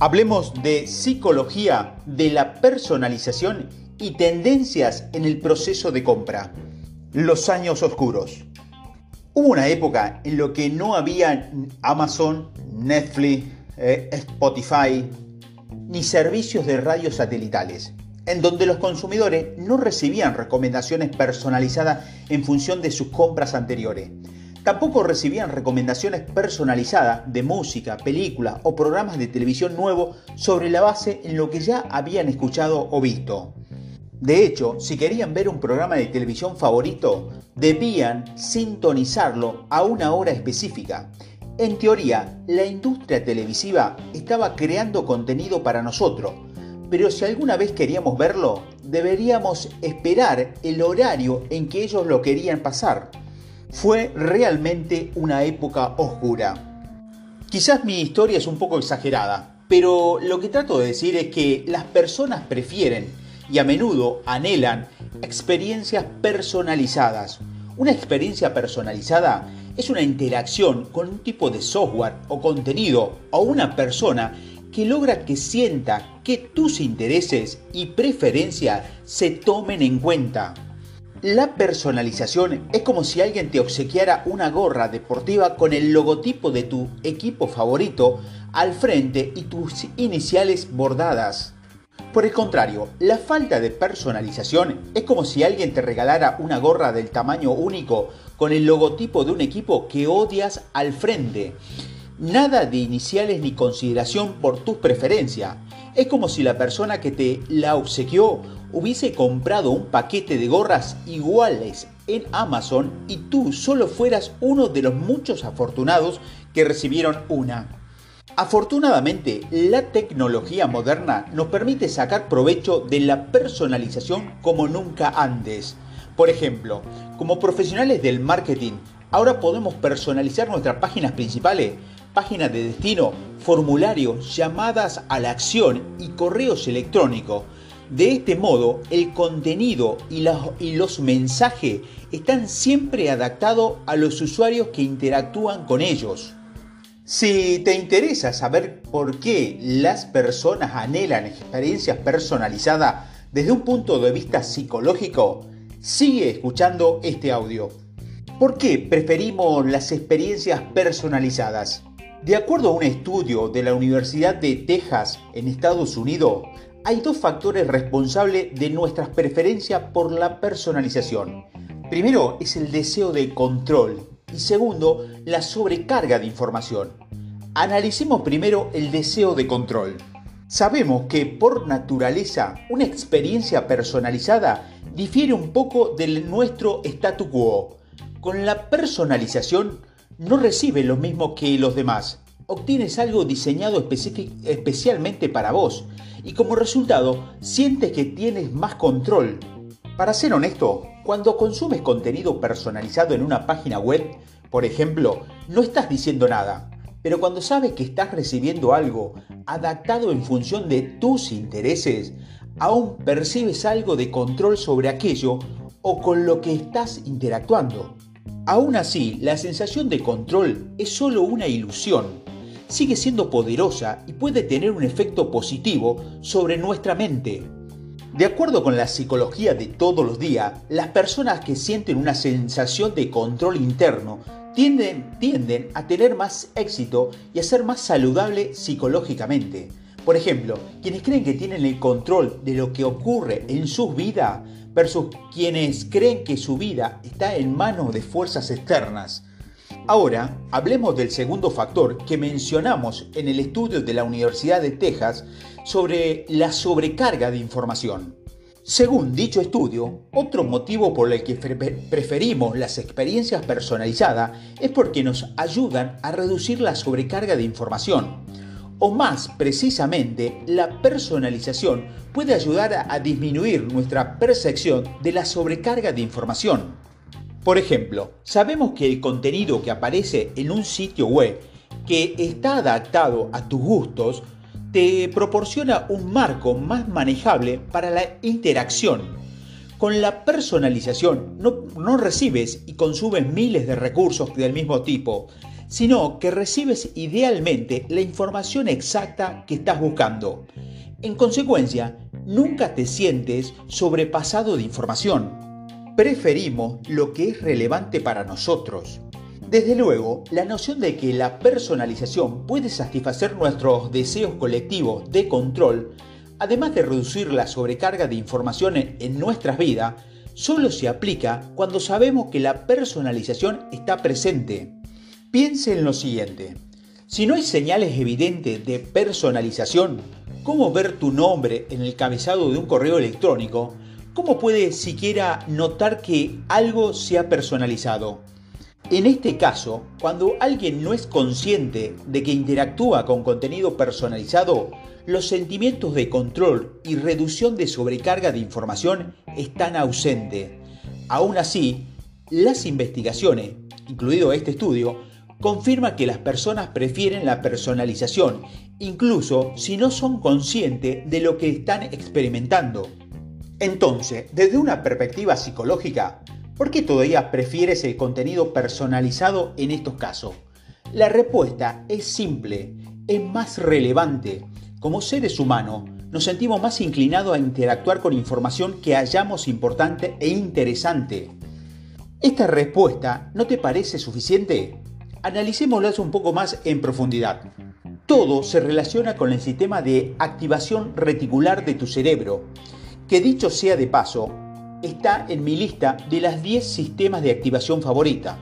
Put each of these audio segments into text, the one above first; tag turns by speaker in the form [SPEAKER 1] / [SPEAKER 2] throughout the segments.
[SPEAKER 1] Hablemos de psicología de la personalización y tendencias en el proceso de compra. Los años oscuros. Hubo una época en la que no había Amazon, Netflix, eh, Spotify, ni servicios de radio satelitales, en donde los consumidores no recibían recomendaciones personalizadas en función de sus compras anteriores. Tampoco recibían recomendaciones personalizadas de música, película o programas de televisión nuevos sobre la base en lo que ya habían escuchado o visto. De hecho, si querían ver un programa de televisión favorito, debían sintonizarlo a una hora específica. En teoría, la industria televisiva estaba creando contenido para nosotros, pero si alguna vez queríamos verlo, deberíamos esperar el horario en que ellos lo querían pasar. Fue realmente una época oscura. Quizás mi historia es un poco exagerada, pero lo que trato de decir es que las personas prefieren y a menudo anhelan experiencias personalizadas. Una experiencia personalizada es una interacción con un tipo de software o contenido o una persona que logra que sienta que tus intereses y preferencias se tomen en cuenta. La personalización es como si alguien te obsequiara una gorra deportiva con el logotipo de tu equipo favorito al frente y tus iniciales bordadas. Por el contrario, la falta de personalización es como si alguien te regalara una gorra del tamaño único con el logotipo de un equipo que odias al frente. Nada de iniciales ni consideración por tus preferencias. Es como si la persona que te la obsequió hubiese comprado un paquete de gorras iguales en Amazon y tú solo fueras uno de los muchos afortunados que recibieron una. Afortunadamente, la tecnología moderna nos permite sacar provecho de la personalización como nunca antes. Por ejemplo, como profesionales del marketing, ahora podemos personalizar nuestras páginas principales, páginas de destino, formularios, llamadas a la acción y correos electrónicos. De este modo, el contenido y, los mensajes están siempre adaptados a los usuarios que interactúan con ellos. Si te interesa saber por qué las personas anhelan experiencias personalizadas desde un punto de vista psicológico, sigue escuchando este audio. ¿Por qué preferimos las experiencias personalizadas? De acuerdo a un estudio de la Universidad de Texas en Estados Unidos, hay dos factores responsables de nuestras preferencias por la personalización. Primero es el deseo de control y segundo, la sobrecarga de información. Analicemos primero el deseo de control. Sabemos que por naturaleza una experiencia personalizada difiere un poco de nuestro statu quo. Con la personalización no recibes lo mismo que los demás. Obtienes algo diseñado especialmente para vos y como resultado sientes que tienes más control. Para ser honesto, cuando consumes contenido personalizado en una página web, por ejemplo, no estás diciendo nada, pero cuando sabes que estás recibiendo algo adaptado en función de tus intereses, aún percibes algo de control sobre aquello o con lo que estás interactuando. Aún así, la sensación de control es solo una ilusión. Sigue siendo poderosa y puede tener un efecto positivo sobre nuestra mente. De acuerdo con la psicología de todos los días, las personas que sienten una sensación de control interno tienden, a tener más éxito y a ser más saludable psicológicamente. Por ejemplo, quienes creen que tienen el control de lo que ocurre en sus vidas versus quienes creen que su vida está en manos de fuerzas externas. Ahora, hablemos del segundo factor que mencionamos en el estudio de la Universidad de Texas sobre la sobrecarga de información. Según dicho estudio, otro motivo por el que preferimos las experiencias personalizadas es porque nos ayudan a reducir la sobrecarga de información. O más precisamente, la personalización puede ayudar a disminuir nuestra percepción de la sobrecarga de información. Por ejemplo, sabemos que el contenido que aparece en un sitio web que está adaptado a tus gustos te proporciona un marco más manejable para la interacción. Con la personalización no, recibes y consumes miles de recursos del mismo tipo, sino que recibes idealmente la información exacta que estás buscando. En consecuencia, nunca te sientes sobrepasado de información. Preferimos lo que es relevante para nosotros. Desde luego, la noción de que la personalización puede satisfacer nuestros deseos colectivos de control, además de reducir la sobrecarga de información en nuestras vidas, solo se aplica cuando sabemos que la personalización está presente. Piense en lo siguiente. Si no hay señales evidentes de personalización, ¿cómo ver tu nombre en el cabezado de un correo electrónico? ¿Cómo puede siquiera notar que algo se ha personalizado? En este caso, cuando alguien no es consciente de que interactúa con contenido personalizado, los sentimientos de control y reducción de sobrecarga de información están ausentes. Aún así, las investigaciones, incluido este estudio, confirman que las personas prefieren la personalización, incluso si no son conscientes de lo que están experimentando. Entonces, desde una perspectiva psicológica, ¿Por qué todavía prefieres el contenido personalizado en estos casos? La respuesta es simple, es más relevante. Como seres humanos, nos sentimos más inclinados a interactuar con información que hallamos importante e interesante. ¿Esta respuesta no te parece suficiente? Analicémoslo un poco más en profundidad. Todo se relaciona con el sistema de activación reticular de tu cerebro, que dicho sea de paso, está en mi lista de las 10 sistemas de activación favorita.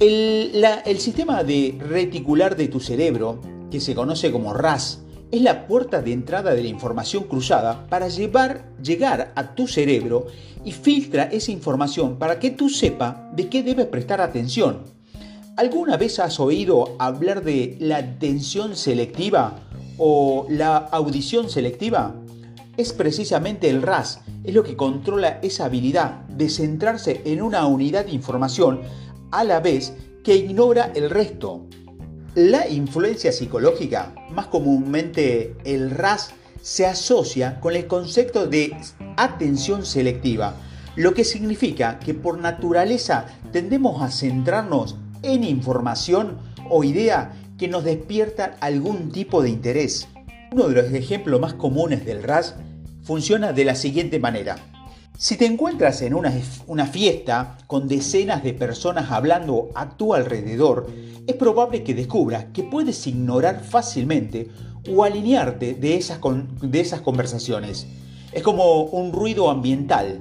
[SPEAKER 1] El, sistema de reticular de tu cerebro, que se conoce como RAS, es la puerta de entrada de la información cruzada para llevar, llegar a tu cerebro y filtra esa información para que tú sepas de qué debes prestar atención. ¿Alguna vez has oído hablar de la atención selectiva o la audición selectiva? Es precisamente el RAS es lo que controla esa habilidad de centrarse en una unidad de información a la vez que ignora el resto. La influencia psicológica, más comúnmente el RAS, se asocia con el concepto de atención selectiva, lo que significa que por naturaleza tendemos a centrarnos en información o idea que nos despierta algún tipo de interés. Uno de los ejemplos más comunes del RAS funciona de la siguiente manera. Si te encuentras en una, fiesta con decenas de personas hablando a tu alrededor, es probable que descubras que puedes ignorar fácilmente o alinearte de esas, de esas conversaciones. Es como un ruido ambiental.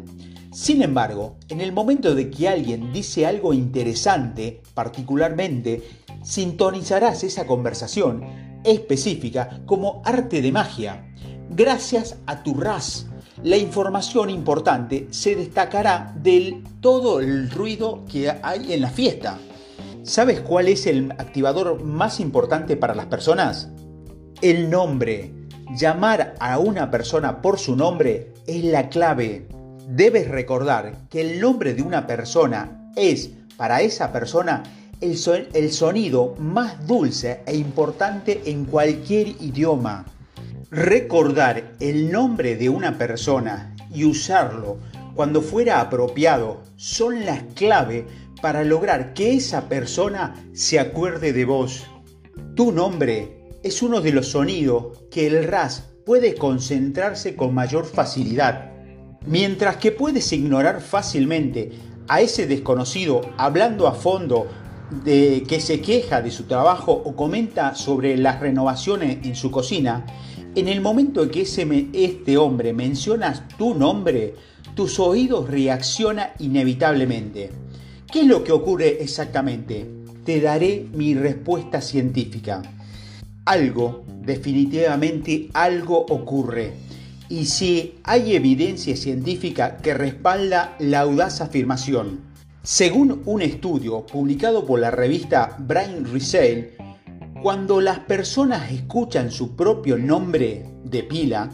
[SPEAKER 1] Sin embargo, en el momento de que alguien dice algo interesante, particularmente, sintonizarás esa conversación específica como arte de magia Gracias a tu RAS, la información importante se destacará del todo el ruido que hay en la fiesta. ¿Sabes cuál es el activador más importante para las personas? El nombre. Llamar a una persona por su nombre es la clave. Debes recordar que el nombre de una persona es, para esa persona, el, el sonido más dulce e importante en cualquier idioma. Recordar el nombre de una persona y usarlo cuando fuera apropiado son las clave para lograr que esa persona se acuerde de vos. Tu nombre es uno de los sonidos que el RAS puede concentrarse con mayor facilidad. Mientras que puedes ignorar fácilmente a ese desconocido hablando a fondo de que se queja de su trabajo o comenta sobre las renovaciones en su cocina, en el momento en que este hombre menciona tu nombre, tus oídos reaccionan inevitablemente. ¿Qué es lo que ocurre exactamente? Te daré mi respuesta científica. Algo, definitivamente algo ocurre. Y si hay evidencia científica que respalda la audaz afirmación. Según un estudio publicado por la revista Brain Resale, cuando las personas escuchan su propio nombre de pila,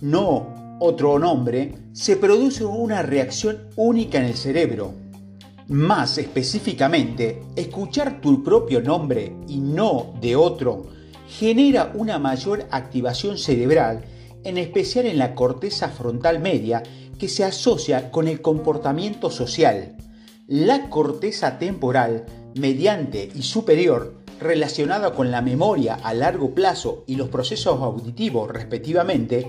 [SPEAKER 1] no otro nombre, se produce una reacción única en el cerebro. Más específicamente, escuchar tu propio nombre y no de otro genera una mayor activación cerebral, en especial en la corteza frontal media, que se asocia con el comportamiento social. La corteza temporal mediante y superior relacionada con la memoria a largo plazo y los procesos auditivos respectivamente,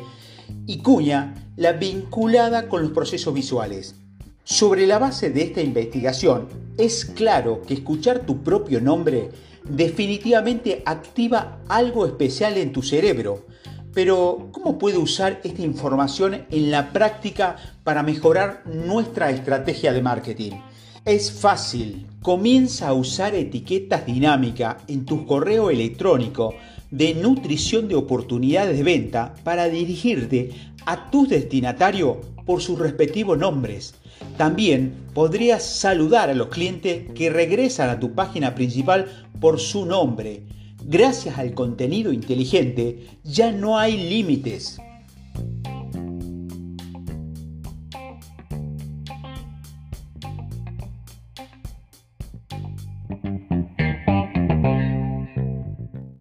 [SPEAKER 1] y cuña la vinculada con los procesos visuales. Sobre la base de esta investigación, es claro que escuchar tu propio nombre definitivamente activa algo especial en tu cerebro. Pero, ¿cómo puede usar esta información en la práctica para mejorar nuestra estrategia de marketing? Es fácil. Comienza a usar etiquetas dinámicas en tu correo electrónico de nutrición de oportunidades de venta para dirigirte a tus destinatarios por sus respectivos nombres. También podrías saludar a los clientes que regresan a tu página principal por su nombre. Gracias al contenido inteligente ya no hay límites